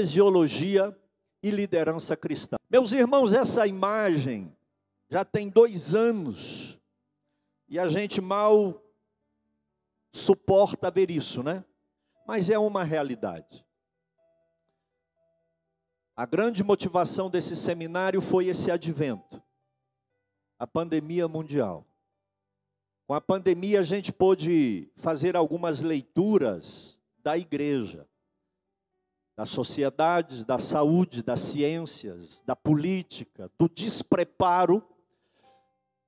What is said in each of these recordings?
eclesiologia e liderança cristã. Meus irmãos, essa imagem já tem dois anos e a gente mal suporta ver isso, né? Mas é uma realidade. A grande motivação desse seminário foi esse advento, a pandemia mundial. Com a pandemia, a gente pôde fazer algumas leituras da igreja, da sociedade, da saúde, das ciências, da política, do despreparo.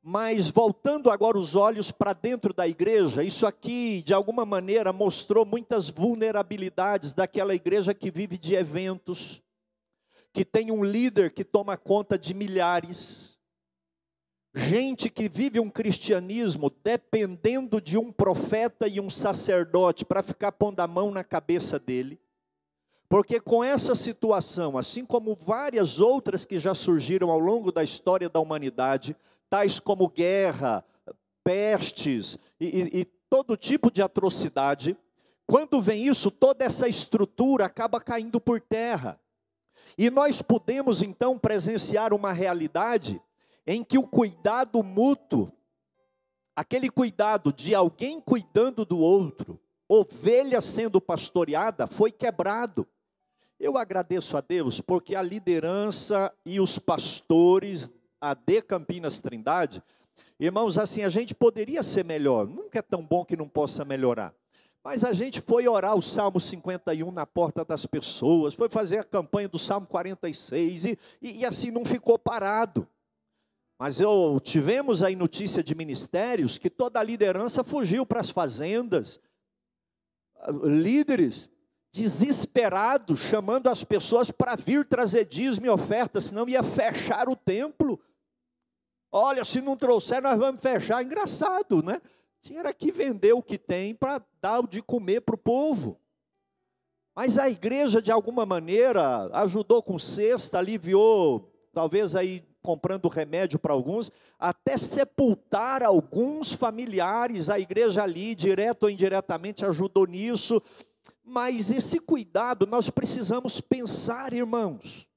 Mas voltando agora os olhos para dentro da igreja, isso aqui de alguma maneira mostrou muitas vulnerabilidades daquela igreja que vive de eventos, que tem um líder que toma conta de milhares, gente que vive um cristianismo dependendo de um profeta e um sacerdote para ficar pondo a mão na cabeça dele. Porque com essa situação, assim como várias outras que já surgiram ao longo da história da humanidade, tais como guerra, pestes e, e, e todo tipo de atrocidade, quando vem isso, toda essa estrutura acaba caindo por terra. E nós podemos então presenciar uma realidade em que o cuidado mútuo, aquele cuidado de alguém cuidando do outro, ovelha sendo pastoreada, foi quebrado. Eu agradeço a Deus porque a liderança e os pastores a de Campinas Trindade, irmãos, assim a gente poderia ser melhor, nunca é tão bom que não possa melhorar. Mas a gente foi orar o Salmo 51 na porta das pessoas, foi fazer a campanha do Salmo 46 e, e, e assim não ficou parado. Mas eu tivemos aí notícia de ministérios que toda a liderança fugiu para as fazendas, líderes desesperados, chamando as pessoas para vir trazer dízimo e oferta, senão ia fechar o templo. Olha, se não trouxer, nós vamos fechar. Engraçado, né? Tinha que vender o que tem para dar o de comer para o povo. Mas a igreja, de alguma maneira, ajudou com cesta, aliviou, talvez aí comprando remédio para alguns, até sepultar alguns familiares. A igreja ali, direto ou indiretamente, ajudou nisso. Mas esse cuidado nós precisamos pensar, irmãos.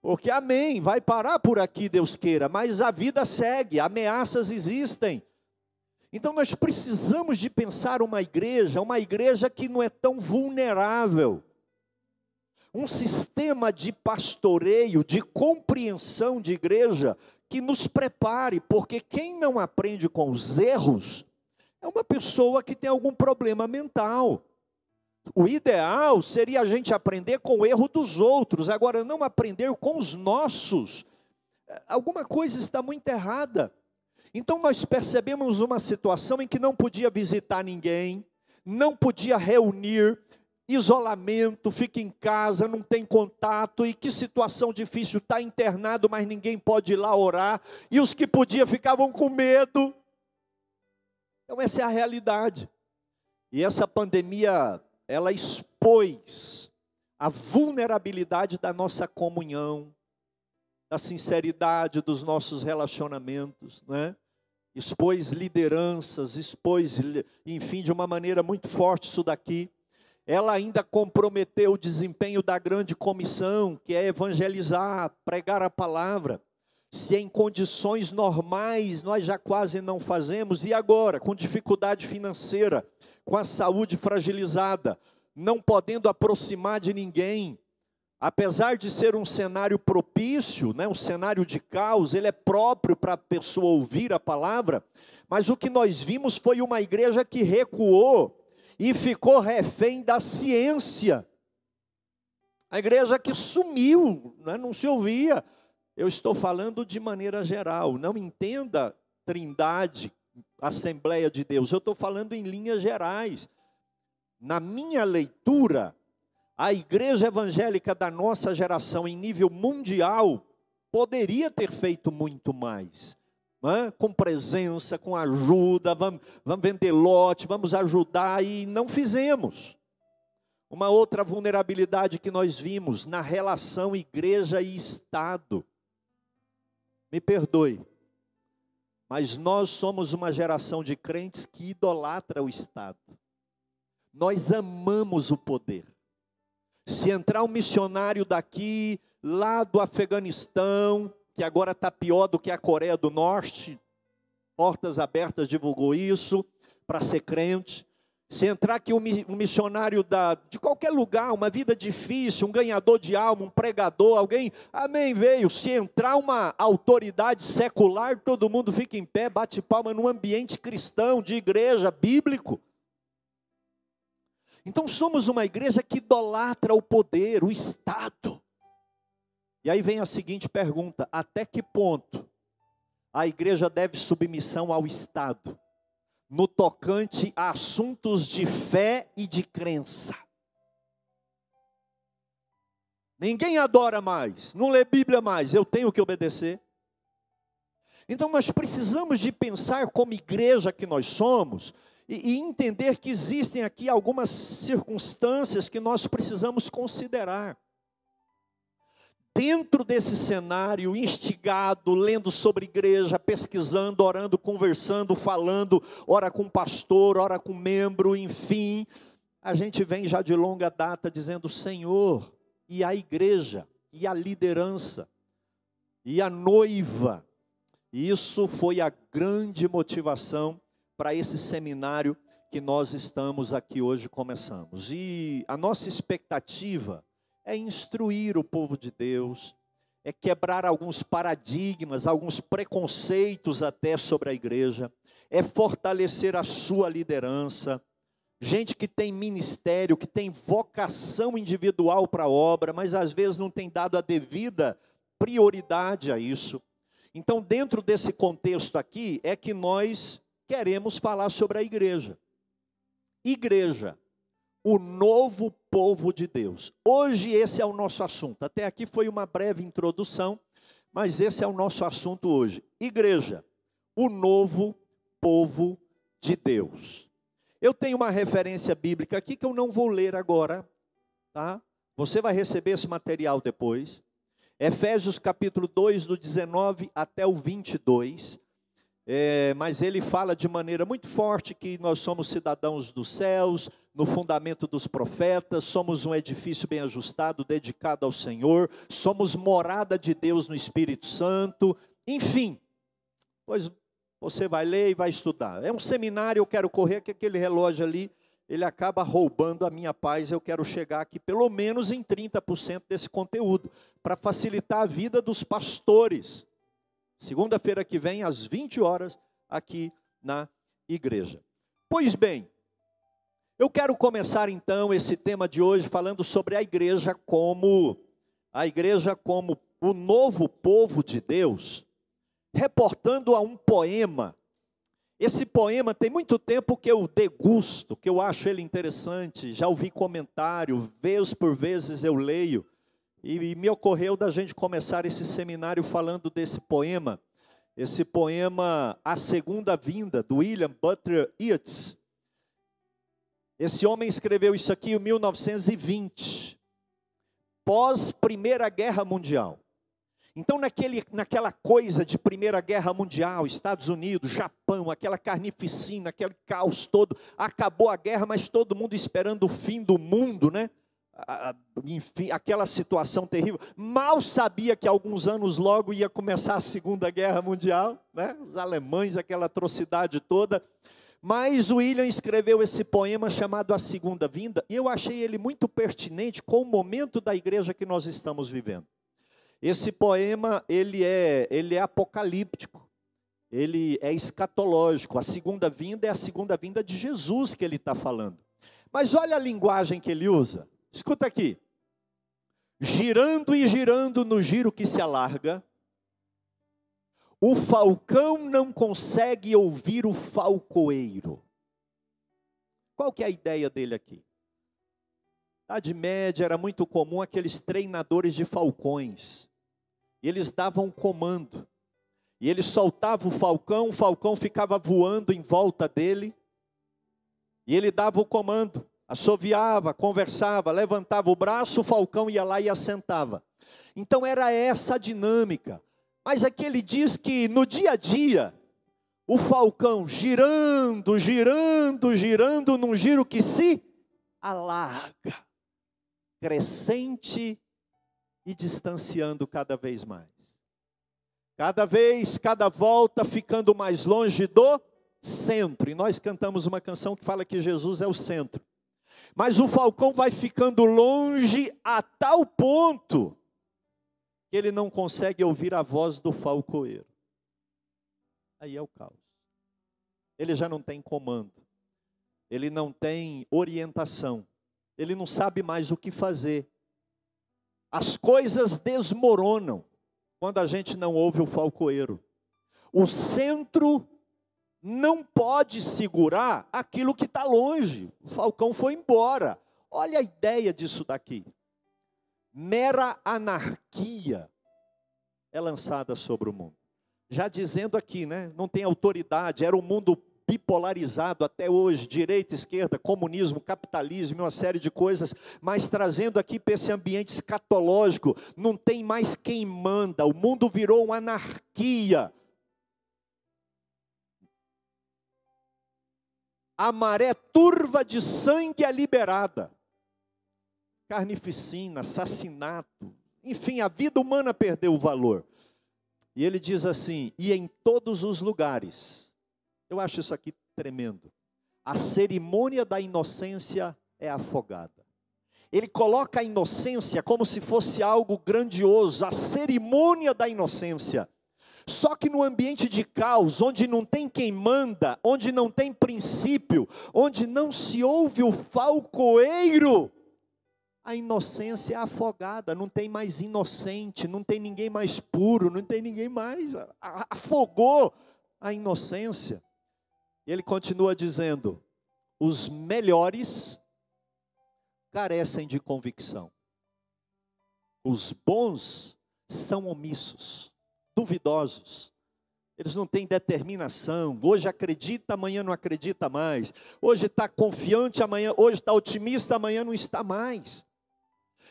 Porque amém, vai parar por aqui, Deus queira, mas a vida segue, ameaças existem. Então nós precisamos de pensar uma igreja, uma igreja que não é tão vulnerável. Um sistema de pastoreio, de compreensão de igreja que nos prepare, porque quem não aprende com os erros é uma pessoa que tem algum problema mental. O ideal seria a gente aprender com o erro dos outros, agora não aprender com os nossos. Alguma coisa está muito errada. Então nós percebemos uma situação em que não podia visitar ninguém, não podia reunir, isolamento, fica em casa, não tem contato, e que situação difícil, está internado, mas ninguém pode ir lá orar, e os que podiam ficavam com medo. Então essa é a realidade. E essa pandemia, ela expôs a vulnerabilidade da nossa comunhão, da sinceridade dos nossos relacionamentos, né? expôs lideranças, expôs, enfim, de uma maneira muito forte isso daqui. Ela ainda comprometeu o desempenho da grande comissão, que é evangelizar, pregar a palavra. Se em condições normais nós já quase não fazemos, e agora, com dificuldade financeira, com a saúde fragilizada, não podendo aproximar de ninguém, apesar de ser um cenário propício, né, um cenário de caos, ele é próprio para a pessoa ouvir a palavra, mas o que nós vimos foi uma igreja que recuou e ficou refém da ciência. A igreja que sumiu, né, não se ouvia. Eu estou falando de maneira geral, não entenda trindade, Assembleia de Deus, eu estou falando em linhas gerais. Na minha leitura, a igreja evangélica da nossa geração, em nível mundial, poderia ter feito muito mais. Com presença, com ajuda, vamos, vamos vender lote, vamos ajudar, e não fizemos. Uma outra vulnerabilidade que nós vimos na relação igreja e Estado. Me perdoe, mas nós somos uma geração de crentes que idolatra o Estado. Nós amamos o poder. Se entrar um missionário daqui, lá do Afeganistão, que agora está pior do que a Coreia do Norte, Portas Abertas divulgou isso, para ser crente. Se entrar aqui um missionário da, de qualquer lugar, uma vida difícil, um ganhador de alma, um pregador, alguém, amém, veio. Se entrar uma autoridade secular, todo mundo fica em pé, bate palma num ambiente cristão, de igreja, bíblico. Então somos uma igreja que idolatra o poder, o Estado. E aí vem a seguinte pergunta: até que ponto a igreja deve submissão ao Estado? No tocante a assuntos de fé e de crença. Ninguém adora mais, não lê Bíblia mais, eu tenho que obedecer. Então nós precisamos de pensar como igreja que nós somos e, e entender que existem aqui algumas circunstâncias que nós precisamos considerar dentro desse cenário, instigado, lendo sobre igreja, pesquisando, orando, conversando, falando, ora com pastor, ora com membro, enfim, a gente vem já de longa data dizendo: Senhor, e a igreja, e a liderança, e a noiva. Isso foi a grande motivação para esse seminário que nós estamos aqui hoje começamos. E a nossa expectativa é instruir o povo de Deus, é quebrar alguns paradigmas, alguns preconceitos até sobre a igreja, é fortalecer a sua liderança. Gente que tem ministério, que tem vocação individual para a obra, mas às vezes não tem dado a devida prioridade a isso. Então, dentro desse contexto aqui, é que nós queremos falar sobre a igreja. Igreja o novo povo de Deus. Hoje esse é o nosso assunto. Até aqui foi uma breve introdução, mas esse é o nosso assunto hoje. Igreja, o novo povo de Deus. Eu tenho uma referência bíblica aqui que eu não vou ler agora, tá? Você vai receber esse material depois. Efésios capítulo 2, do 19 até o 22. É, mas ele fala de maneira muito forte que nós somos cidadãos dos céus, no fundamento dos profetas, somos um edifício bem ajustado, dedicado ao Senhor, somos morada de Deus no Espírito Santo, enfim. Pois você vai ler e vai estudar. É um seminário, eu quero correr que aquele relógio ali, ele acaba roubando a minha paz, eu quero chegar aqui pelo menos em 30% desse conteúdo, para facilitar a vida dos pastores. Segunda-feira que vem, às 20 horas, aqui na igreja. Pois bem, eu quero começar então esse tema de hoje falando sobre a igreja como a igreja como o novo povo de Deus, reportando a um poema. Esse poema tem muito tempo que eu degusto, que eu acho ele interessante, já ouvi comentário, vez por vezes eu leio, e me ocorreu da gente começar esse seminário falando desse poema, esse poema A Segunda Vinda, do William Butler Yeats, esse homem escreveu isso aqui em 1920, pós Primeira Guerra Mundial. Então, naquele, naquela coisa de Primeira Guerra Mundial, Estados Unidos, Japão, aquela carnificina, aquele caos todo, acabou a guerra, mas todo mundo esperando o fim do mundo, né? Enfim, aquela situação terrível. Mal sabia que alguns anos logo ia começar a Segunda Guerra Mundial, né? Os alemães, aquela atrocidade toda. Mas William escreveu esse poema chamado A Segunda Vinda, e eu achei ele muito pertinente com o momento da igreja que nós estamos vivendo. Esse poema, ele é, ele é apocalíptico, ele é escatológico. A segunda vinda é a segunda vinda de Jesus que ele está falando. Mas olha a linguagem que ele usa. Escuta aqui. Girando e girando no giro que se alarga, o falcão não consegue ouvir o falcoeiro. Qual que é a ideia dele aqui? Idade média era muito comum aqueles treinadores de falcões. E eles davam comando. E ele soltava o falcão, o falcão ficava voando em volta dele. E ele dava o comando, assoviava, conversava, levantava o braço, o falcão ia lá e assentava. Então era essa a dinâmica. Mas aqui ele diz que no dia a dia, o falcão girando, girando, girando num giro que se alarga. crescente e distanciando cada vez mais. Cada vez, cada volta ficando mais longe do centro. E nós cantamos uma canção que fala que Jesus é o centro. Mas o falcão vai ficando longe a tal ponto que ele não consegue ouvir a voz do falcoeiro. Aí é o caos. Ele já não tem comando. Ele não tem orientação. Ele não sabe mais o que fazer. As coisas desmoronam quando a gente não ouve o falcoeiro. O centro não pode segurar aquilo que está longe. O falcão foi embora. Olha a ideia disso daqui. Mera anarquia é lançada sobre o mundo. Já dizendo aqui, né? Não tem autoridade, era um mundo bipolarizado até hoje, direita, esquerda, comunismo, capitalismo, uma série de coisas, mas trazendo aqui para esse ambiente escatológico, não tem mais quem manda, o mundo virou uma anarquia. A maré turva de sangue é liberada. Carnificina, assassinato, enfim, a vida humana perdeu o valor. E ele diz assim: e em todos os lugares, eu acho isso aqui tremendo. A cerimônia da inocência é afogada. Ele coloca a inocência como se fosse algo grandioso, a cerimônia da inocência. Só que no ambiente de caos, onde não tem quem manda, onde não tem princípio, onde não se ouve o falcoeiro, a inocência é afogada, não tem mais inocente, não tem ninguém mais puro, não tem ninguém mais. Afogou a inocência. E ele continua dizendo: os melhores carecem de convicção, os bons são omissos duvidosos. Eles não têm determinação. Hoje acredita, amanhã não acredita mais. Hoje está confiante, amanhã, hoje está otimista, amanhã não está mais.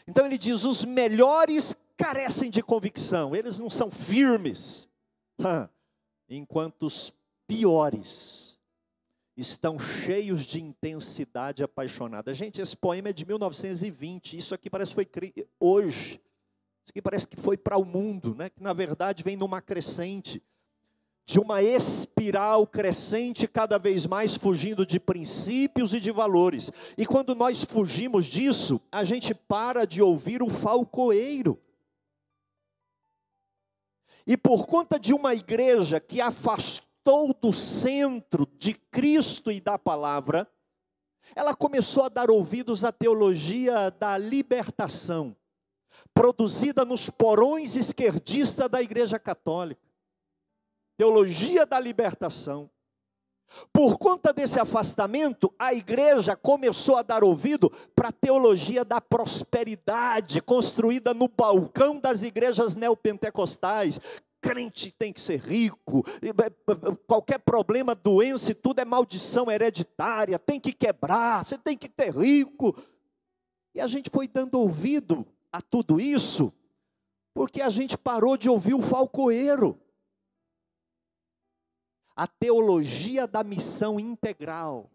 Então ele diz: os melhores carecem de convicção, eles não são firmes, enquanto os piores estão cheios de intensidade apaixonada. Gente, esse poema é de 1920, isso aqui parece que foi hoje. Isso aqui parece que foi para o mundo, né? que na verdade vem numa crescente, de uma espiral crescente, cada vez mais fugindo de princípios e de valores. E quando nós fugimos disso, a gente para de ouvir o falcoeiro. E por conta de uma igreja que afastou do centro de Cristo e da palavra, ela começou a dar ouvidos à teologia da libertação produzida nos porões esquerdistas da Igreja Católica. Teologia da libertação. Por conta desse afastamento, a igreja começou a dar ouvido para a teologia da prosperidade, construída no balcão das igrejas neopentecostais. Crente tem que ser rico, qualquer problema, doença tudo é maldição hereditária, tem que quebrar, você tem que ter rico. E a gente foi dando ouvido a tudo isso porque a gente parou de ouvir o falcoeiro. A teologia da missão integral.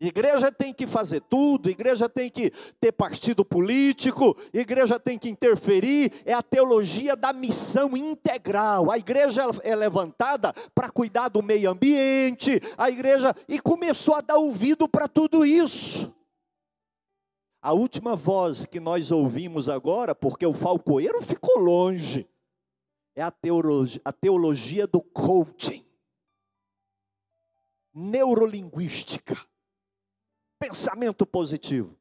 Igreja tem que fazer tudo, igreja tem que ter partido político, igreja tem que interferir, é a teologia da missão integral. A igreja é levantada para cuidar do meio ambiente, a igreja e começou a dar ouvido para tudo isso. A última voz que nós ouvimos agora, porque o falcoeiro ficou longe, é a teologia, a teologia do coaching, neurolinguística, pensamento positivo.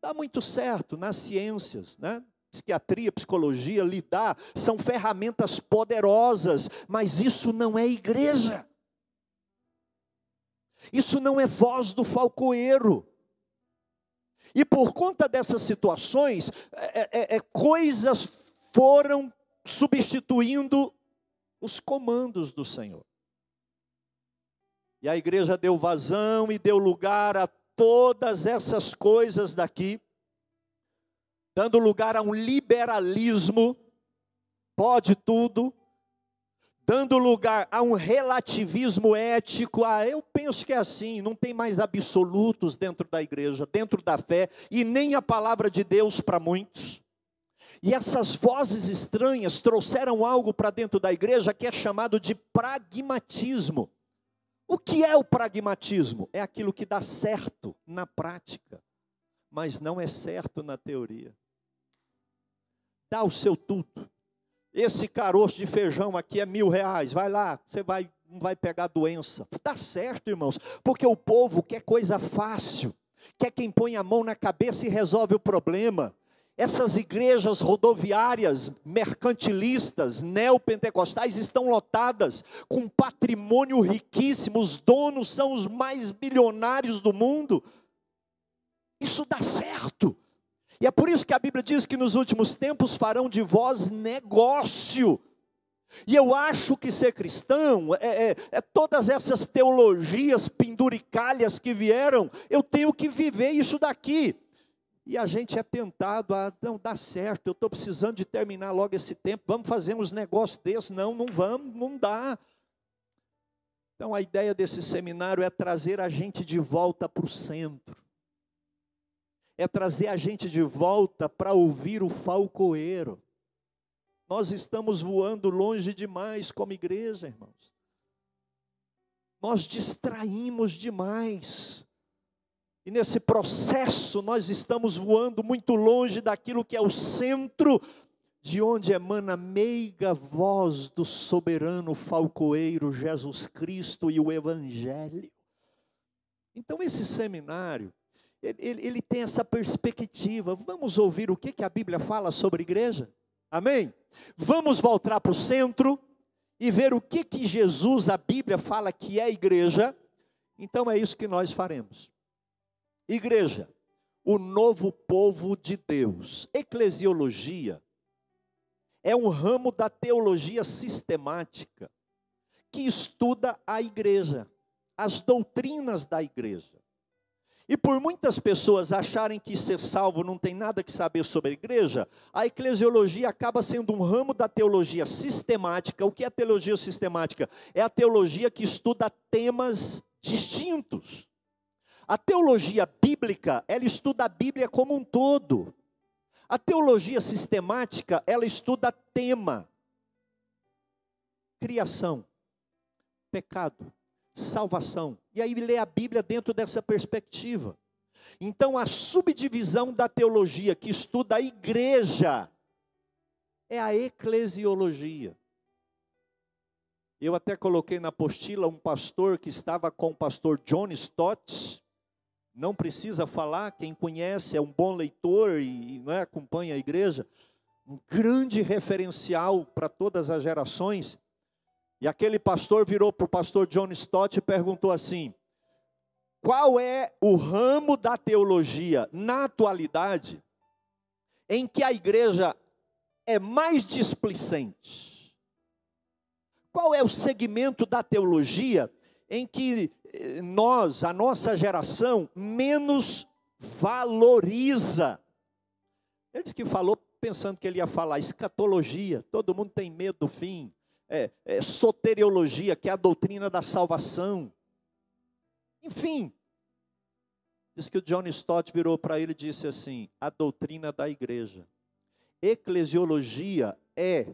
Dá muito certo nas ciências, né? Psiquiatria, psicologia, lidar, são ferramentas poderosas, mas isso não é igreja. Isso não é voz do falcoeiro. E por conta dessas situações, é, é, é, coisas foram substituindo os comandos do Senhor. E a igreja deu vazão e deu lugar a todas essas coisas daqui, dando lugar a um liberalismo, pode tudo, dando lugar a um relativismo ético. Ah, eu penso que é assim, não tem mais absolutos dentro da igreja, dentro da fé, e nem a palavra de Deus para muitos. E essas vozes estranhas trouxeram algo para dentro da igreja que é chamado de pragmatismo. O que é o pragmatismo? É aquilo que dá certo na prática, mas não é certo na teoria. Dá o seu tudo. Esse caroço de feijão aqui é mil reais. Vai lá, você vai, não vai pegar doença. Tá certo, irmãos, porque o povo quer coisa fácil, quer quem põe a mão na cabeça e resolve o problema. Essas igrejas rodoviárias, mercantilistas, neopentecostais estão lotadas com patrimônio riquíssimo, os donos são os mais bilionários do mundo. Isso dá certo. E é por isso que a Bíblia diz que nos últimos tempos farão de vós negócio. E eu acho que ser cristão é, é, é, todas essas teologias penduricalhas que vieram, eu tenho que viver isso daqui. E a gente é tentado a não dar certo, eu estou precisando de terminar logo esse tempo, vamos fazer uns negócios desses. Não, não vamos, não dá. Então a ideia desse seminário é trazer a gente de volta para o centro, é trazer a gente de volta para ouvir o falcoeiro. Nós estamos voando longe demais como igreja, irmãos. Nós distraímos demais. E nesse processo nós estamos voando muito longe daquilo que é o centro, de onde emana a meiga voz do soberano falcoeiro Jesus Cristo e o Evangelho. Então esse seminário, ele, ele, tem essa perspectiva. Vamos ouvir o que, que a Bíblia fala sobre igreja? Amém? Vamos voltar para o centro e ver o que, que Jesus, a Bíblia, fala que é igreja. Então é isso que nós faremos. Igreja, o novo povo de Deus. Eclesiologia é um ramo da teologia sistemática que estuda a igreja, as doutrinas da igreja. E por muitas pessoas acharem que ser salvo não tem nada que saber sobre a igreja, a eclesiologia acaba sendo um ramo da teologia sistemática. O que é teologia sistemática? É a teologia que estuda temas distintos. A teologia bíblica, ela estuda a Bíblia como um todo. A teologia sistemática, ela estuda tema: criação, pecado, salvação. E aí lê a Bíblia dentro dessa perspectiva. Então, a subdivisão da teologia que estuda a igreja é a eclesiologia. Eu até coloquei na apostila um pastor que estava com o pastor John Stott, não precisa falar, quem conhece é um bom leitor e é, acompanha a igreja, um grande referencial para todas as gerações. E aquele pastor virou para o pastor John Stott e perguntou assim: qual é o ramo da teologia na atualidade em que a igreja é mais displicente? Qual é o segmento da teologia em que nós, a nossa geração, menos valoriza. Ele disse que falou pensando que ele ia falar escatologia, todo mundo tem medo do fim, é, é, soteriologia, que é a doutrina da salvação. Enfim, diz que o John Stott virou para ele e disse assim: a doutrina da igreja. Eclesiologia é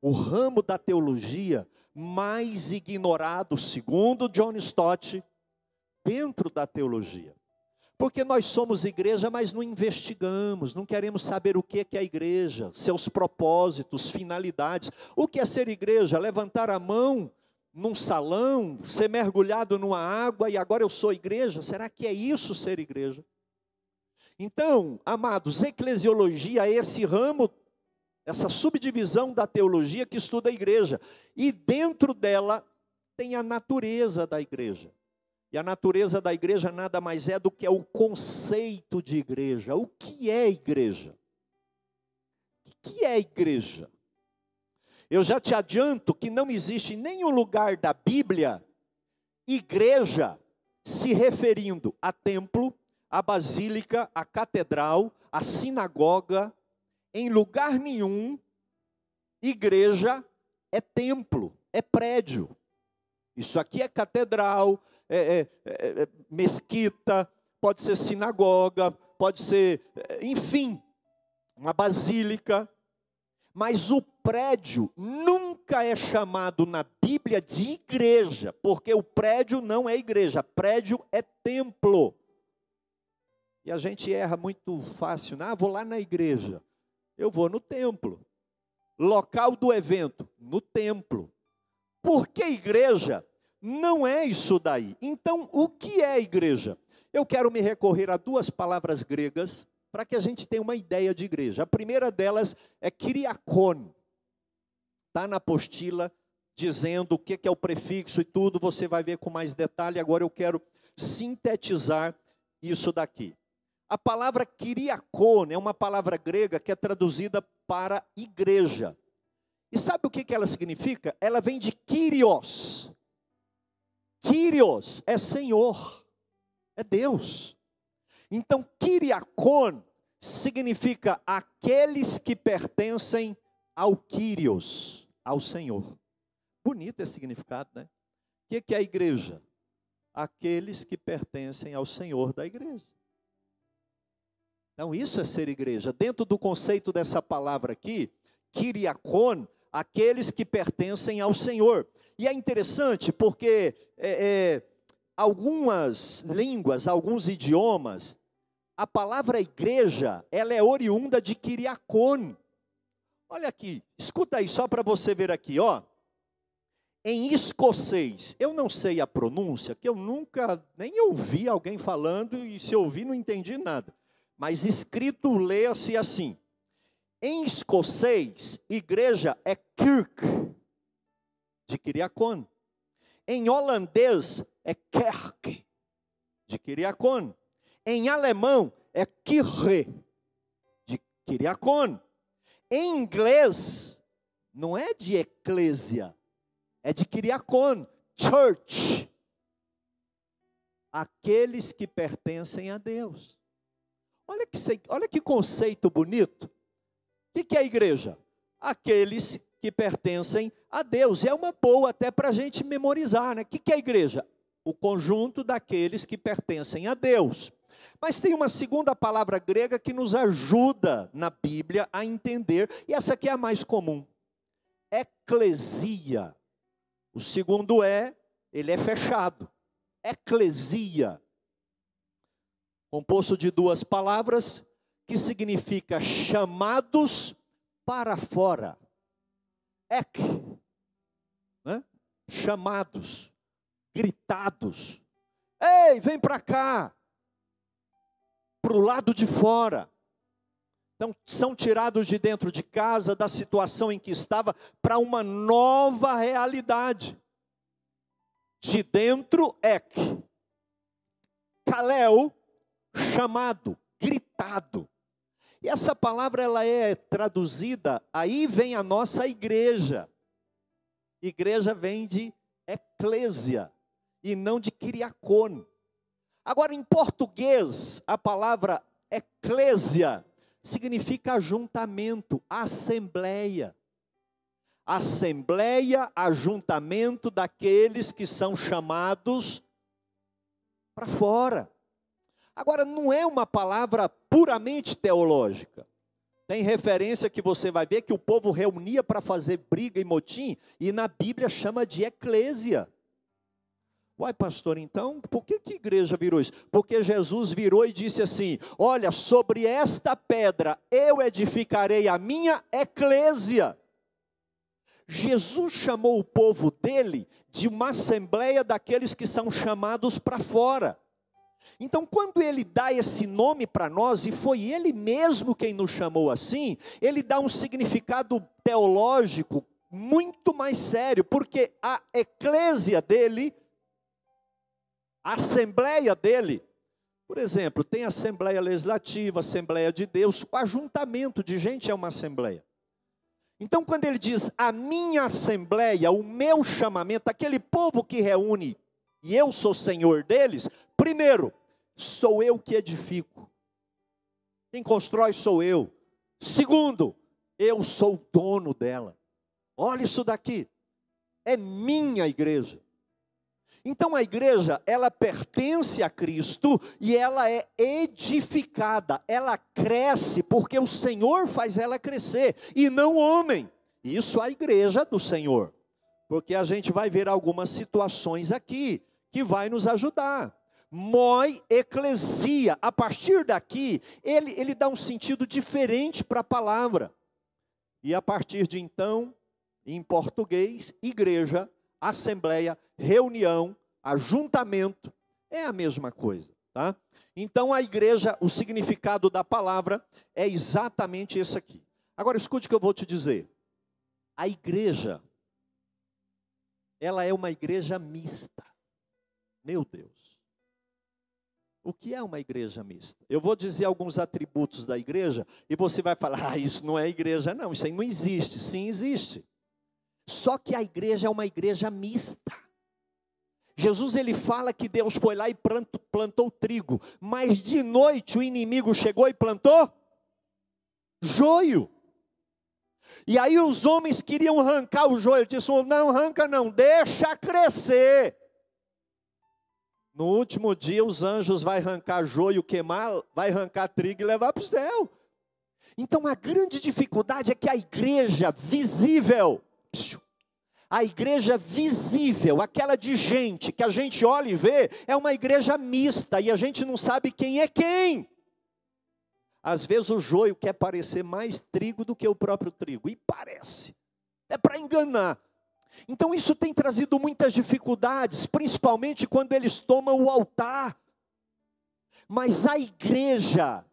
o ramo da teologia mais ignorado, segundo John Stott, dentro da teologia. Porque nós somos igreja, mas não investigamos, não queremos saber o que é a igreja, seus propósitos, finalidades. O que é ser igreja? Levantar a mão num salão, ser mergulhado numa água e agora eu sou igreja? Será que é isso ser igreja? Então, amados, eclesiologia é esse ramo essa subdivisão da teologia que estuda a igreja. E dentro dela tem a natureza da igreja. E a natureza da igreja nada mais é do que o conceito de igreja. O que é igreja? O que é igreja? Eu já te adianto que não existe nenhum lugar da Bíblia igreja se referindo a templo, a basílica, a catedral, a sinagoga, em lugar nenhum, igreja é templo, é prédio. Isso aqui é catedral, é, é, é, é mesquita, pode ser sinagoga, pode ser, é, enfim, uma basílica. Mas o prédio nunca é chamado na Bíblia de igreja, porque o prédio não é igreja, prédio é templo. E a gente erra muito fácil, ah, vou lá na igreja. Eu vou no templo. Local do evento, no templo. Porque igreja não é isso daí. Então, o que é igreja? Eu quero me recorrer a duas palavras gregas para que a gente tenha uma ideia de igreja. A primeira delas é Kyriakon. Está na apostila dizendo o que é o prefixo e tudo, você vai ver com mais detalhe. Agora eu quero sintetizar isso daqui. A palavra Kyriakon é uma palavra grega que é traduzida para igreja. E sabe o que, que ela significa? Ela vem de Kyrios. Kyrios é Senhor, é Deus. Então, Kyriakon significa aqueles que pertencem ao Kyrios, ao Senhor. Bonito esse significado, né? O que é a igreja? Aqueles que pertencem ao Senhor da igreja. Então, isso é ser igreja. Dentro do conceito dessa palavra aqui, Kyriakon, aqueles que pertencem ao Senhor. E é interessante porque é, é, algumas línguas, alguns idiomas, a palavra igreja, ela é oriunda de Kyriakon. Olha aqui, escuta aí, só para você ver aqui, ó. Em escocês, eu não sei a pronúncia, que eu nunca nem ouvi alguém falando, e se ouvi não entendi nada mas escrito leia-se assim. Em escocês, igreja é kirk, de Kiriakon. Em holandês é kerk, de Kiriakon. Em alemão é kirche, de Kiriakon. Em inglês, não é de eclésia, é de Kiriakon, church. Aqueles que pertencem a Deus. Olha que, olha que conceito bonito. O que é a igreja? Aqueles que pertencem a Deus. E é uma boa até para a gente memorizar, né? O que é a igreja? O conjunto daqueles que pertencem a Deus. Mas tem uma segunda palavra grega que nos ajuda na Bíblia a entender, e essa aqui é a mais comum: eclesia. O segundo é, ele é fechado. Eclesia composto de duas palavras, que significa chamados para fora. Ek, né? chamados, gritados. Ei, vem para cá, para o lado de fora. Então, são tirados de dentro de casa, da situação em que estava, para uma nova realidade. De dentro, ek. Kalel, chamado, gritado. E essa palavra ela é traduzida, aí vem a nossa igreja. Igreja vem de eclésia e não de criacone. Agora, em português, a palavra eclésia significa ajuntamento, assembleia. Assembleia, ajuntamento daqueles que são chamados para fora. Agora, não é uma palavra puramente teológica. Tem referência que você vai ver que o povo reunia para fazer briga e motim, e na Bíblia chama de eclésia. Uai, pastor, então, por que, que a igreja virou isso? Porque Jesus virou e disse assim: Olha, sobre esta pedra eu edificarei a minha eclésia. Jesus chamou o povo dele de uma assembleia daqueles que são chamados para fora. Então, quando ele dá esse nome para nós, e foi ele mesmo quem nos chamou assim, ele dá um significado teológico muito mais sério, porque a eclésia dele, a assembleia dele, por exemplo, tem assembleia legislativa, assembleia de Deus, o ajuntamento de gente é uma assembleia. Então, quando ele diz a minha assembleia, o meu chamamento, aquele povo que reúne e eu sou senhor deles, primeiro, sou eu que edifico. Quem constrói sou eu. Segundo, eu sou o dono dela. Olha isso daqui. É minha igreja. Então a igreja, ela pertence a Cristo e ela é edificada, ela cresce porque o Senhor faz ela crescer e não o homem. Isso é a igreja do Senhor. Porque a gente vai ver algumas situações aqui que vai nos ajudar. Moi eclesia, a partir daqui, ele, ele dá um sentido diferente para a palavra. E a partir de então, em português, igreja, assembleia, reunião, ajuntamento, é a mesma coisa, tá? Então a igreja, o significado da palavra é exatamente esse aqui. Agora escute o que eu vou te dizer. A igreja, ela é uma igreja mista. Meu Deus. O que é uma igreja mista? Eu vou dizer alguns atributos da igreja e você vai falar: ah, isso não é igreja, não, isso aí não existe. Sim, existe. Só que a igreja é uma igreja mista. Jesus ele fala que Deus foi lá e plantou, plantou trigo, mas de noite o inimigo chegou e plantou joio. E aí os homens queriam arrancar o joio, ele disse: "Não arranca não, deixa crescer". No último dia os anjos vai arrancar joio, queimar, vai arrancar trigo e levar para o céu. Então a grande dificuldade é que a igreja visível, a igreja visível, aquela de gente, que a gente olha e vê, é uma igreja mista e a gente não sabe quem é quem. Às vezes o joio quer parecer mais trigo do que o próprio trigo, e parece, é para enganar. Então isso tem trazido muitas dificuldades, principalmente quando eles tomam o altar. Mas a igreja,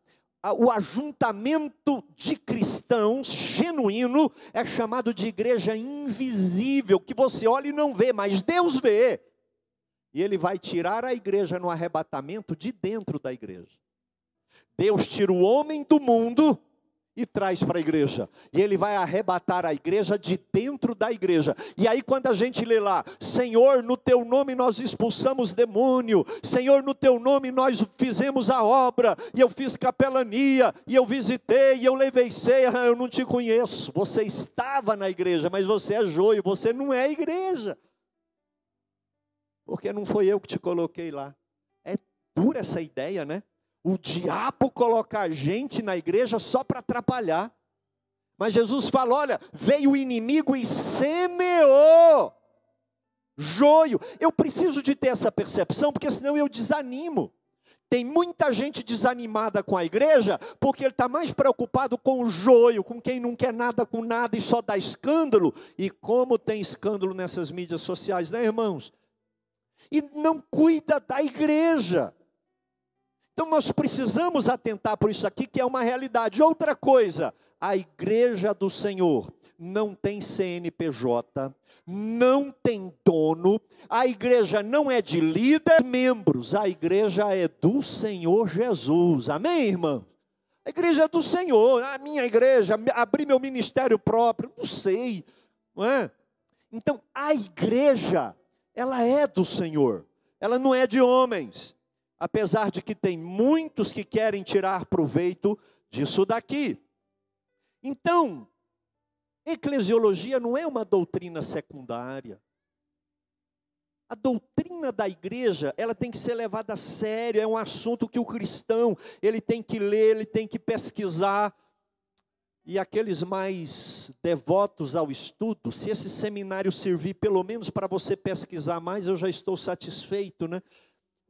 o ajuntamento de cristãos genuíno é chamado de igreja invisível, que você olha e não vê, mas Deus vê. E ele vai tirar a igreja no arrebatamento de dentro da igreja. Deus tira o homem do mundo e traz para a igreja. E ele vai arrebatar a igreja de dentro da igreja. E aí, quando a gente lê lá, Senhor, no teu nome nós expulsamos demônio, Senhor, no teu nome nós fizemos a obra, e eu fiz capelania, e eu visitei, e eu levei ceia, eu não te conheço. Você estava na igreja, mas você é joio, você não é igreja. Porque não foi eu que te coloquei lá. É dura essa ideia, né? O diabo colocar gente na igreja só para atrapalhar. Mas Jesus fala: olha, veio o inimigo e semeou joio. Eu preciso de ter essa percepção, porque senão eu desanimo. Tem muita gente desanimada com a igreja, porque ele está mais preocupado com o joio, com quem não quer nada com nada e só dá escândalo. E como tem escândalo nessas mídias sociais, né, irmãos? E não cuida da igreja. Então nós precisamos atentar por isso aqui, que é uma realidade. Outra coisa, a igreja do Senhor não tem CNPJ, não tem dono, a igreja não é de líder, membros, a igreja é do Senhor Jesus. Amém, irmão? A igreja é do Senhor, a minha igreja, abrir meu ministério próprio, não sei, não é? Então, a igreja, ela é do Senhor, ela não é de homens apesar de que tem muitos que querem tirar proveito disso daqui. Então, eclesiologia não é uma doutrina secundária. A doutrina da igreja, ela tem que ser levada a sério, é um assunto que o cristão, ele tem que ler, ele tem que pesquisar. E aqueles mais devotos ao estudo, se esse seminário servir pelo menos para você pesquisar mais, eu já estou satisfeito, né?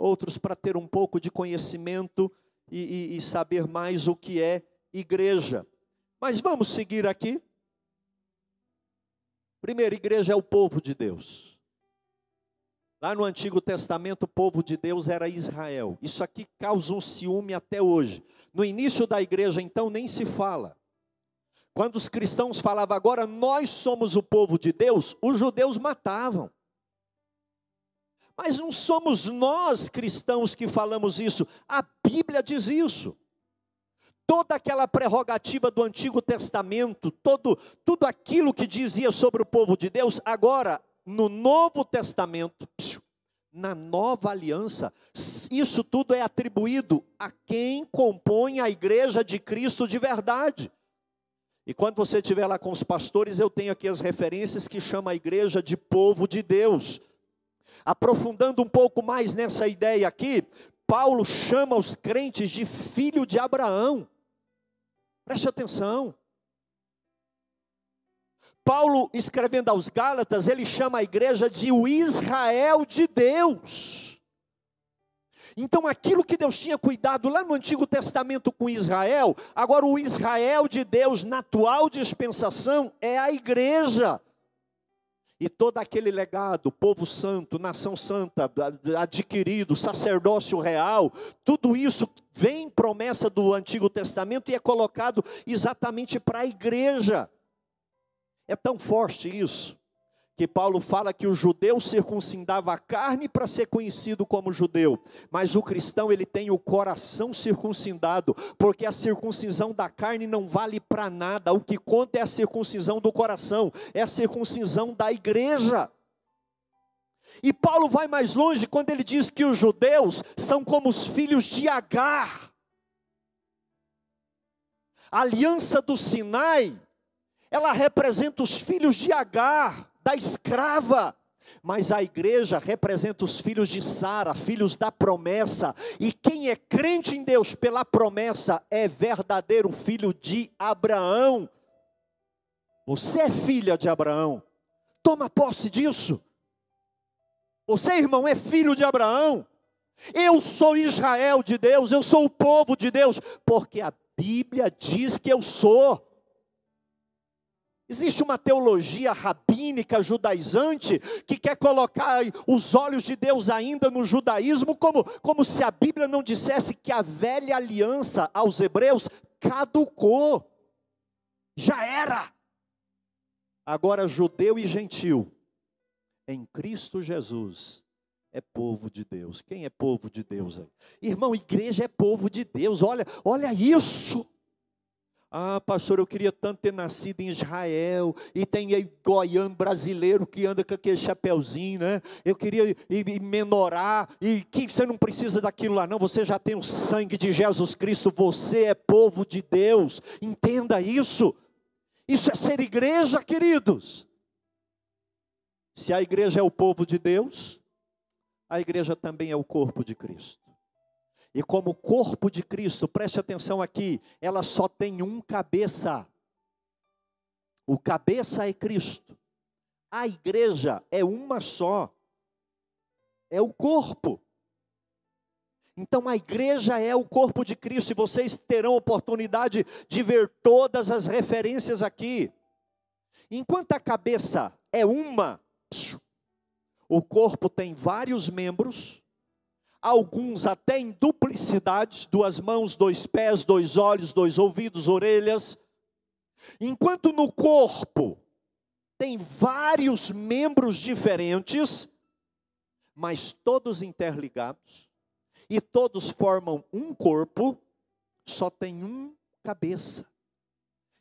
Outros para ter um pouco de conhecimento e, e, e saber mais o que é igreja. Mas vamos seguir aqui. Primeira igreja é o povo de Deus. Lá no Antigo Testamento, o povo de Deus era Israel. Isso aqui causa um ciúme até hoje. No início da igreja, então, nem se fala. Quando os cristãos falavam agora, nós somos o povo de Deus, os judeus matavam. Mas não somos nós cristãos que falamos isso, a Bíblia diz isso. Toda aquela prerrogativa do Antigo Testamento, todo, tudo aquilo que dizia sobre o povo de Deus, agora, no Novo Testamento, na nova aliança, isso tudo é atribuído a quem compõe a igreja de Cristo de verdade. E quando você estiver lá com os pastores, eu tenho aqui as referências que chama a igreja de povo de Deus. Aprofundando um pouco mais nessa ideia aqui, Paulo chama os crentes de filho de Abraão. Preste atenção. Paulo, escrevendo aos Gálatas, ele chama a igreja de o Israel de Deus. Então, aquilo que Deus tinha cuidado lá no Antigo Testamento com Israel, agora o Israel de Deus na atual dispensação é a igreja. E todo aquele legado, povo santo, nação santa, adquirido, sacerdócio real, tudo isso vem promessa do Antigo Testamento e é colocado exatamente para a igreja. É tão forte isso, que Paulo fala que o judeu circuncidava a carne para ser conhecido como judeu, mas o cristão ele tem o coração circuncidado, porque a circuncisão da carne não vale para nada, o que conta é a circuncisão do coração, é a circuncisão da igreja. E Paulo vai mais longe quando ele diz que os judeus são como os filhos de Agar. A aliança do Sinai, ela representa os filhos de Agar da escrava. Mas a igreja representa os filhos de Sara, filhos da promessa. E quem é crente em Deus pela promessa é verdadeiro filho de Abraão. Você é filha de Abraão. Toma posse disso. Você, irmão, é filho de Abraão. Eu sou Israel de Deus, eu sou o povo de Deus, porque a Bíblia diz que eu sou. Existe uma teologia rabínica judaizante que quer colocar os olhos de Deus ainda no judaísmo, como, como se a Bíblia não dissesse que a velha aliança aos hebreus caducou, já era. Agora, judeu e gentil, em Cristo Jesus, é povo de Deus. Quem é povo de Deus aí? Irmão, igreja é povo de Deus, olha, olha isso. Ah, pastor, eu queria tanto ter nascido em Israel, e tem aí goiano brasileiro que anda com aquele chapeuzinho, né? Eu queria ir, ir menorar, e que você não precisa daquilo lá, não, você já tem o sangue de Jesus Cristo, você é povo de Deus, entenda isso. Isso é ser igreja, queridos. Se a igreja é o povo de Deus, a igreja também é o corpo de Cristo. E como corpo de Cristo, preste atenção aqui, ela só tem um cabeça. O cabeça é Cristo. A igreja é uma só. É o corpo. Então a igreja é o corpo de Cristo e vocês terão oportunidade de ver todas as referências aqui. Enquanto a cabeça é uma, o corpo tem vários membros, alguns até em duplicidade, duas mãos, dois pés, dois olhos, dois ouvidos, orelhas. Enquanto no corpo tem vários membros diferentes, mas todos interligados, e todos formam um corpo, só tem um cabeça.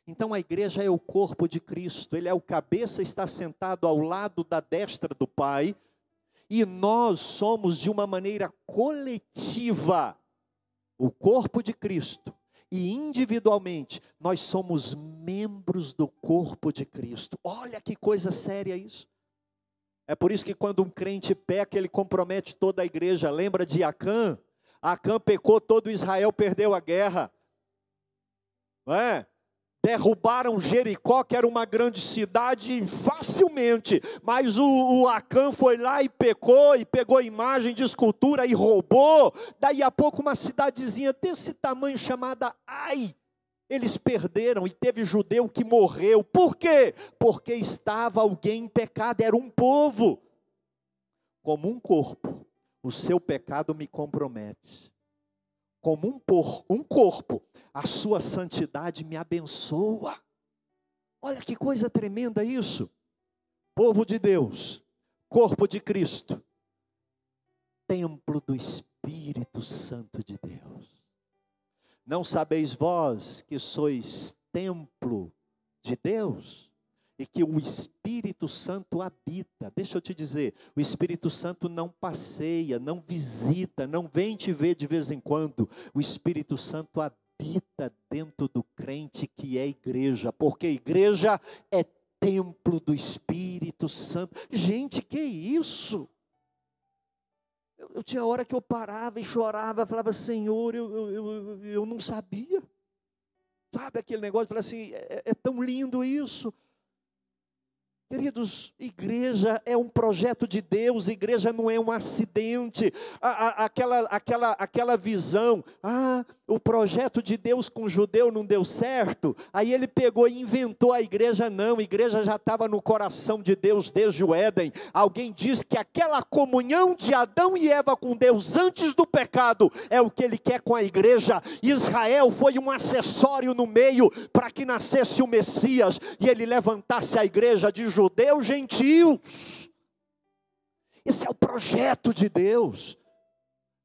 Então a igreja é o corpo de Cristo, ele é o cabeça, está sentado ao lado da destra do Pai, e nós somos de uma maneira coletiva o corpo de Cristo. E individualmente, nós somos membros do corpo de Cristo. Olha que coisa séria isso. É por isso que quando um crente peca, ele compromete toda a igreja. Lembra de Acã? Acã pecou, todo Israel perdeu a guerra. Não é? Derrubaram Jericó, que era uma grande cidade, facilmente, mas o, o Acã foi lá e pecou, e pegou imagem de escultura e roubou. Daí a pouco, uma cidadezinha desse tamanho chamada Ai. Eles perderam e teve judeu que morreu. Por quê? Porque estava alguém em pecado, era um povo. Como um corpo, o seu pecado me compromete como um, por, um corpo, a sua santidade me abençoa. Olha que coisa tremenda isso. Povo de Deus, corpo de Cristo, templo do Espírito Santo de Deus. Não sabeis vós que sois templo de Deus? E que o Espírito Santo habita. Deixa eu te dizer, o Espírito Santo não passeia, não visita, não vem te ver de vez em quando. O Espírito Santo habita dentro do crente que é igreja, porque igreja é templo do Espírito Santo. Gente, que isso? Eu, eu tinha hora que eu parava e chorava, falava, Senhor, eu, eu, eu, eu não sabia. Sabe aquele negócio? Falei assim, é, é tão lindo isso. Queridos, igreja é um projeto de Deus, igreja não é um acidente. A, a, aquela, aquela, aquela visão, ah, o projeto de Deus com o judeu não deu certo, aí ele pegou e inventou a igreja. Não, a igreja já estava no coração de Deus desde o Éden. Alguém diz que aquela comunhão de Adão e Eva com Deus antes do pecado é o que ele quer com a igreja. Israel foi um acessório no meio para que nascesse o Messias e ele levantasse a igreja de judeus gentios. Esse é o projeto de Deus.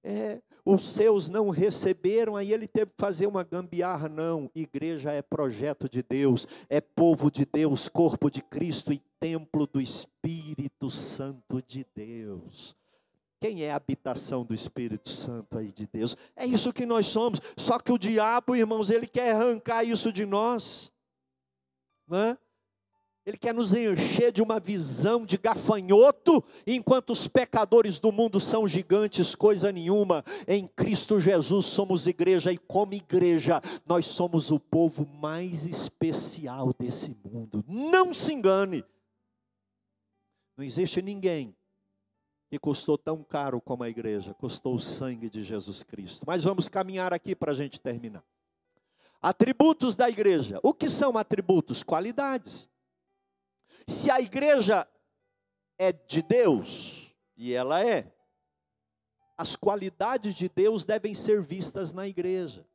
É, os seus não receberam, aí ele teve que fazer uma gambiarra. Não, igreja é projeto de Deus, é povo de Deus, corpo de Cristo e templo do Espírito Santo de Deus. Quem é a habitação do Espírito Santo aí de Deus? É isso que nós somos. Só que o diabo, irmãos, ele quer arrancar isso de nós. Não é? Ele quer nos encher de uma visão de gafanhoto, enquanto os pecadores do mundo são gigantes, coisa nenhuma. Em Cristo Jesus somos igreja, e como igreja, nós somos o povo mais especial desse mundo. Não se engane. Não existe ninguém que custou tão caro como a igreja, custou o sangue de Jesus Cristo. Mas vamos caminhar aqui para a gente terminar. Atributos da igreja. O que são atributos? Qualidades. Se a igreja é de Deus, e ela é, as qualidades de Deus devem ser vistas na igreja.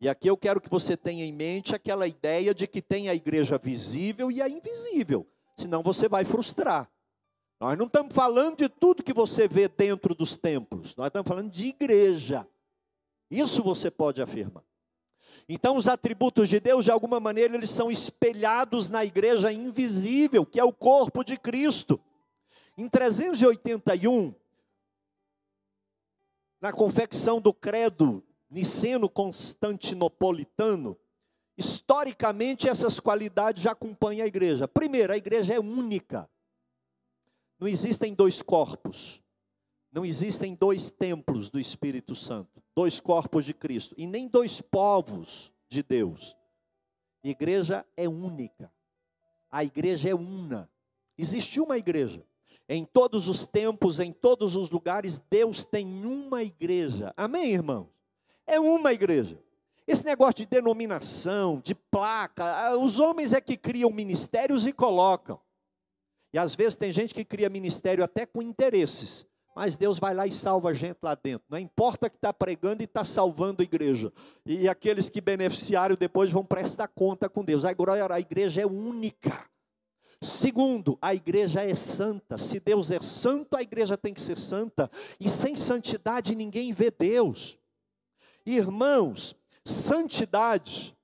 E aqui eu quero que você tenha em mente aquela ideia de que tem a igreja visível e a invisível, senão você vai frustrar. Nós não estamos falando de tudo que você vê dentro dos templos, nós estamos falando de igreja. Isso você pode afirmar. Então, os atributos de Deus, de alguma maneira, eles são espelhados na igreja invisível, que é o corpo de Cristo. Em 381, na confecção do credo niceno-constantinopolitano, historicamente essas qualidades já acompanham a igreja. Primeiro, a igreja é única. Não existem dois corpos. Não existem dois templos do Espírito Santo, dois corpos de Cristo, e nem dois povos de Deus. A igreja é única. A igreja é una. Existe uma igreja. Em todos os tempos, em todos os lugares, Deus tem uma igreja. Amém, irmãos? É uma igreja. Esse negócio de denominação, de placa, ah, os homens é que criam ministérios e colocam. E às vezes tem gente que cria ministério até com interesses. Mas Deus vai lá e salva a gente lá dentro. Não importa que está pregando e está salvando a igreja. E aqueles que beneficiaram depois vão prestar conta com Deus. Agora a igreja é única. Segundo, a igreja é santa. Se Deus é santo, a igreja tem que ser santa. E sem santidade ninguém vê Deus. Irmãos, santidade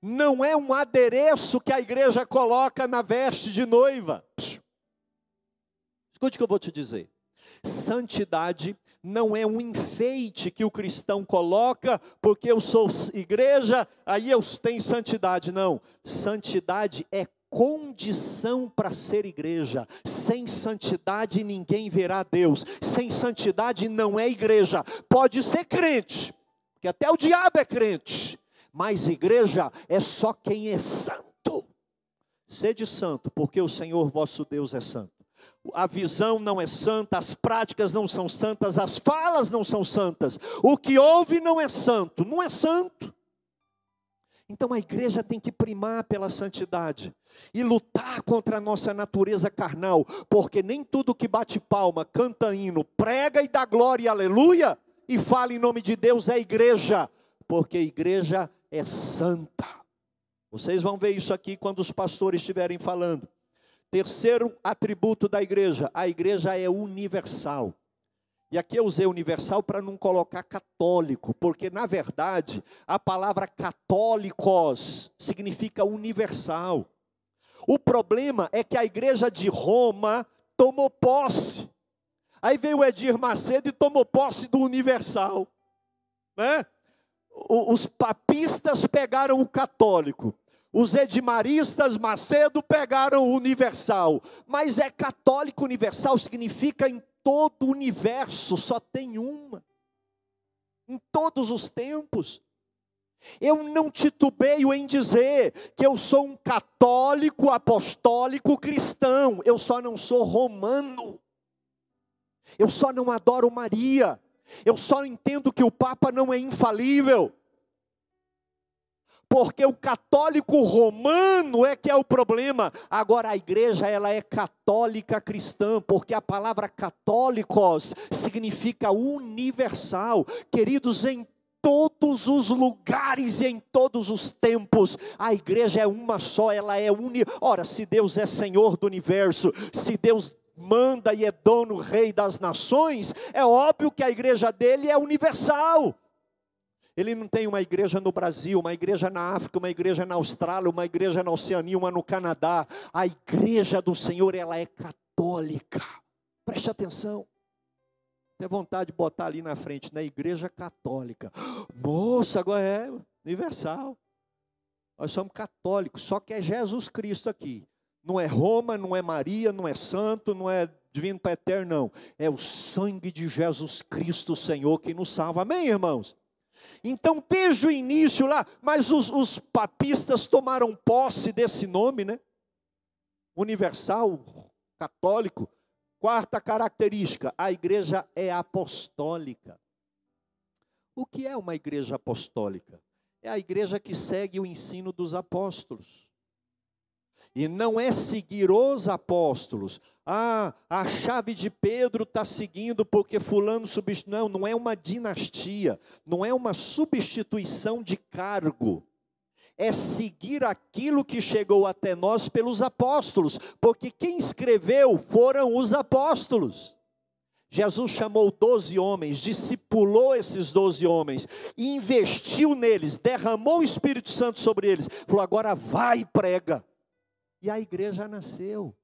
não é um adereço que a igreja coloca na veste de noiva. Escute o que eu vou te dizer. Santidade não é um enfeite que o cristão coloca, porque eu sou igreja, aí eu tenho santidade. Não. Santidade é condição para ser igreja. Sem santidade ninguém verá Deus. Sem santidade não é igreja. Pode ser crente, que até o diabo é crente, mas igreja é só quem é santo. Sede santo, porque o Senhor vosso Deus é santo a visão não é santa, as práticas não são santas, as falas não são santas, o que ouve não é santo, não é santo. Então a igreja tem que primar pela santidade e lutar contra a nossa natureza carnal, porque nem tudo que bate palma, canta hino, prega e dá glória, aleluia, e fala em nome de Deus é igreja, porque a igreja é santa. Vocês vão ver isso aqui quando os pastores estiverem falando. Terceiro atributo da igreja: a igreja é universal. E aqui eu usei universal para não colocar católico, porque na verdade a palavra católicos significa universal. O problema é que a igreja de Roma tomou posse. Aí veio o Edir Macedo e tomou posse do universal. Né? os papistas pegaram o católico, os edmaristas Macedo pegaram o universal, mas é católico universal significa em todo o universo só tem uma. Em todos os tempos. Eu não titubeio em dizer que eu sou um católico apostólico cristão, eu só não sou romano. Eu só não adoro Maria. Eu só entendo que o Papa não é infalível porque o católico romano é que é o problema. Agora a igreja ela é católica cristã, porque a palavra católicos significa universal. Queridos, em todos os lugares e em todos os tempos. A igreja é uma só, ela é uni. Ora, se Deus é Senhor do universo, se Deus manda e é dono, rei das nações, é óbvio que a igreja dele é universal. Ele não tem uma igreja no Brasil, uma igreja na África, uma igreja na Austrália, uma igreja na Oceania, uma no Canadá. A igreja do Senhor, ela é católica. Preste atenção. Tem vontade de botar ali na frente, na igreja católica. Moça, agora é universal. Nós somos católicos, só que é Jesus Cristo aqui. Não é Roma, não é Maria, não é santo, não é divino para eterno, não. É o sangue de Jesus Cristo, Senhor, que nos salva. Amém, irmãos? Então, desde o início lá, mas os, os papistas tomaram posse desse nome, né? Universal, católico. Quarta característica, a igreja é apostólica. O que é uma igreja apostólica? É a igreja que segue o ensino dos apóstolos. E não é seguir os apóstolos, ah, a chave de Pedro está seguindo porque fulano substituiu. Não, não é uma dinastia, não é uma substituição de cargo. É seguir aquilo que chegou até nós pelos apóstolos, porque quem escreveu foram os apóstolos. Jesus chamou doze homens, discipulou esses doze homens, investiu neles, derramou o Espírito Santo sobre eles, falou: agora vai e prega. E a igreja nasceu.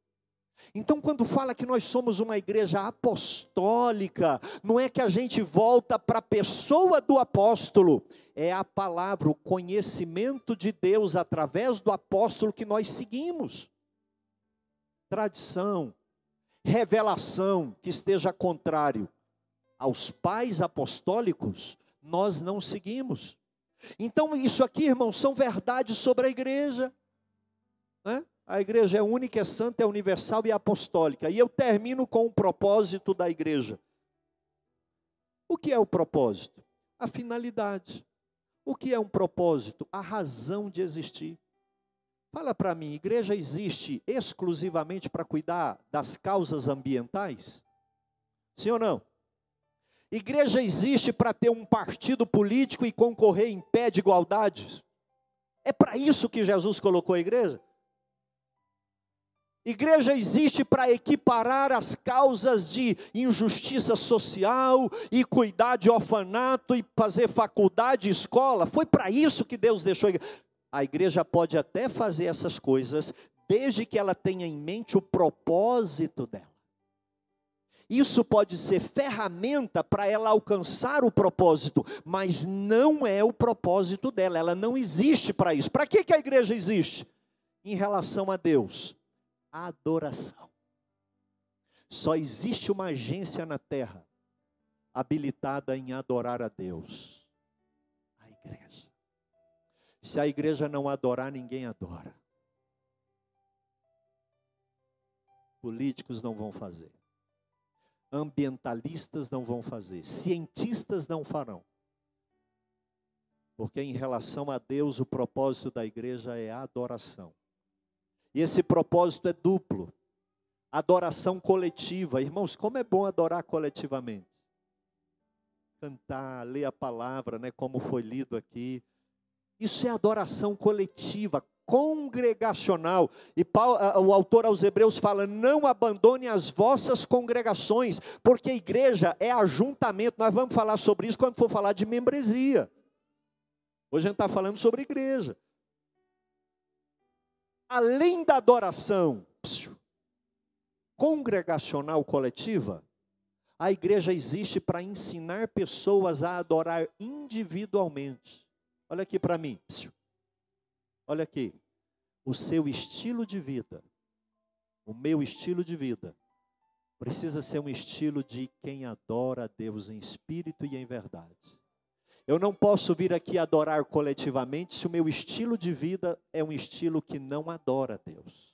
Então, quando fala que nós somos uma igreja apostólica, não é que a gente volta para a pessoa do apóstolo, é a palavra, o conhecimento de Deus através do apóstolo que nós seguimos. Tradição, revelação que esteja contrário aos pais apostólicos, nós não seguimos. Então, isso aqui, irmãos, são verdades sobre a igreja. Né? A igreja é única, é santa, é universal e é apostólica. E eu termino com o propósito da igreja. O que é o propósito? A finalidade. O que é um propósito? A razão de existir. Fala para mim, igreja existe exclusivamente para cuidar das causas ambientais? Sim ou não? Igreja existe para ter um partido político e concorrer em pé de igualdade? É para isso que Jesus colocou a igreja? Igreja existe para equiparar as causas de injustiça social e cuidar de orfanato e fazer faculdade escola. Foi para isso que Deus deixou a igreja. A igreja pode até fazer essas coisas, desde que ela tenha em mente o propósito dela. Isso pode ser ferramenta para ela alcançar o propósito, mas não é o propósito dela, ela não existe para isso. Para que, que a igreja existe? Em relação a Deus adoração. Só existe uma agência na terra habilitada em adorar a Deus: a igreja. Se a igreja não adorar, ninguém adora. Políticos não vão fazer. Ambientalistas não vão fazer. Cientistas não farão. Porque em relação a Deus, o propósito da igreja é a adoração. E esse propósito é duplo. Adoração coletiva. Irmãos, como é bom adorar coletivamente. Cantar, ler a palavra, né, como foi lido aqui. Isso é adoração coletiva, congregacional. E o autor aos Hebreus fala: não abandone as vossas congregações, porque igreja é ajuntamento. Nós vamos falar sobre isso quando for falar de membresia. Hoje a gente está falando sobre igreja além da adoração congregacional coletiva, A igreja existe para ensinar pessoas a adorar individualmente. Olha aqui para mim. Olha aqui. O seu estilo de vida, o meu estilo de vida, precisa ser um estilo de quem adora a Deus em espírito e em verdade. Eu não posso vir aqui adorar coletivamente se o meu estilo de vida é um estilo que não adora a Deus.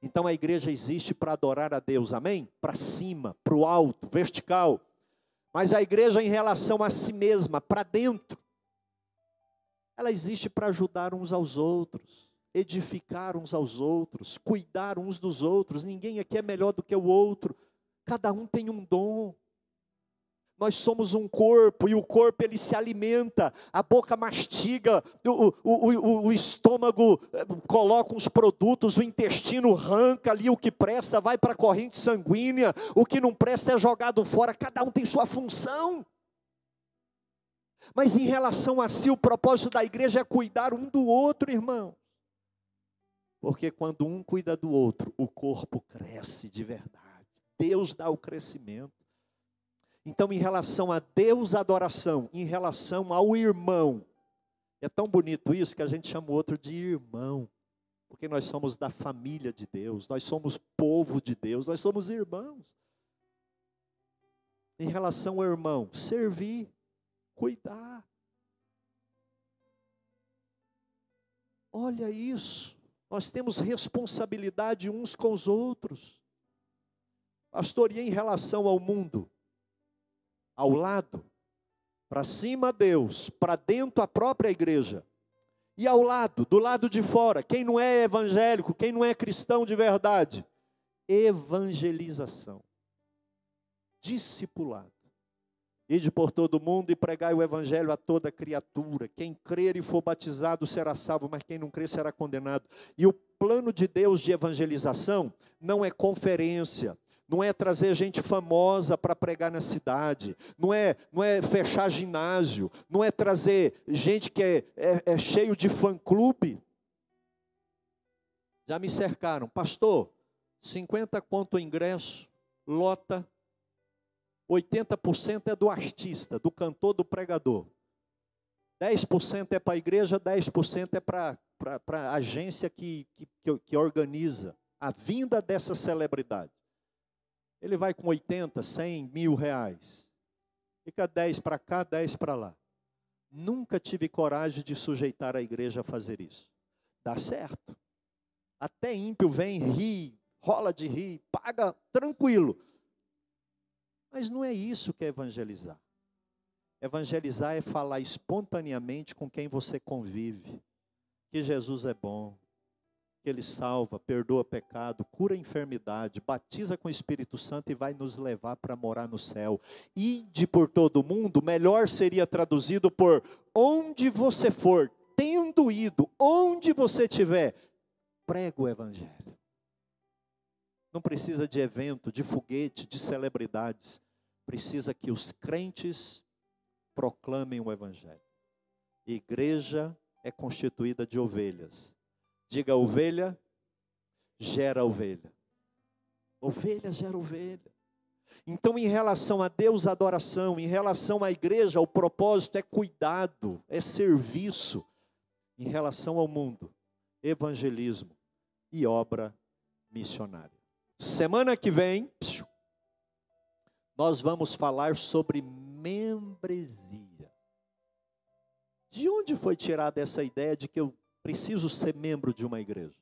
Então a igreja existe para adorar a Deus, amém? Para cima, para o alto, vertical. Mas a igreja, em relação a si mesma, para dentro, ela existe para ajudar uns aos outros, edificar uns aos outros, cuidar uns dos outros. Ninguém aqui é melhor do que o outro, cada um tem um dom. Nós somos um corpo e o corpo ele se alimenta, a boca mastiga, o, o, o, o estômago eh, coloca uns produtos, o intestino arranca ali o que presta, vai para a corrente sanguínea, o que não presta é jogado fora, cada um tem sua função. Mas em relação a si, o propósito da igreja é cuidar um do outro, irmão. Porque quando um cuida do outro, o corpo cresce de verdade. Deus dá o crescimento. Então, em relação a Deus, adoração, em relação ao irmão, é tão bonito isso que a gente chama o outro de irmão, porque nós somos da família de Deus, nós somos povo de Deus, nós somos irmãos. Em relação ao irmão, servir, cuidar. Olha isso, nós temos responsabilidade uns com os outros. Pastor, e em relação ao mundo? Ao lado, para cima Deus, para dentro a própria igreja. E ao lado, do lado de fora, quem não é evangélico, quem não é cristão de verdade, evangelização, discipulado. Ide por todo mundo e pregai o evangelho a toda criatura. Quem crer e for batizado será salvo, mas quem não crer será condenado. E o plano de Deus de evangelização não é conferência, não é trazer gente famosa para pregar na cidade, não é, não é fechar ginásio, não é trazer gente que é, é, é cheio de fã-clube. Já me cercaram, pastor, 50 conto o ingresso, lota, 80% é do artista, do cantor, do pregador. 10% é para a igreja, 10% é para a agência que, que, que organiza a vinda dessa celebridade. Ele vai com 80, 100 mil reais. Fica 10 para cá, 10 para lá. Nunca tive coragem de sujeitar a igreja a fazer isso. Dá certo. Até ímpio vem, ri, rola de rir, paga tranquilo. Mas não é isso que é evangelizar. Evangelizar é falar espontaneamente com quem você convive. Que Jesus é bom, que Ele salva, perdoa pecado, cura enfermidade, batiza com o Espírito Santo e vai nos levar para morar no céu. Ide por todo o mundo, melhor seria traduzido por onde você for, tendo ido, onde você estiver, prega o Evangelho. Não precisa de evento, de foguete, de celebridades. Precisa que os crentes proclamem o Evangelho. Igreja é constituída de ovelhas Diga ovelha, gera ovelha. Ovelha gera ovelha. Então, em relação a Deus, adoração, em relação à igreja, o propósito é cuidado, é serviço. Em relação ao mundo, evangelismo e obra missionária. Semana que vem, nós vamos falar sobre membresia. De onde foi tirada essa ideia de que eu preciso ser membro de uma igreja.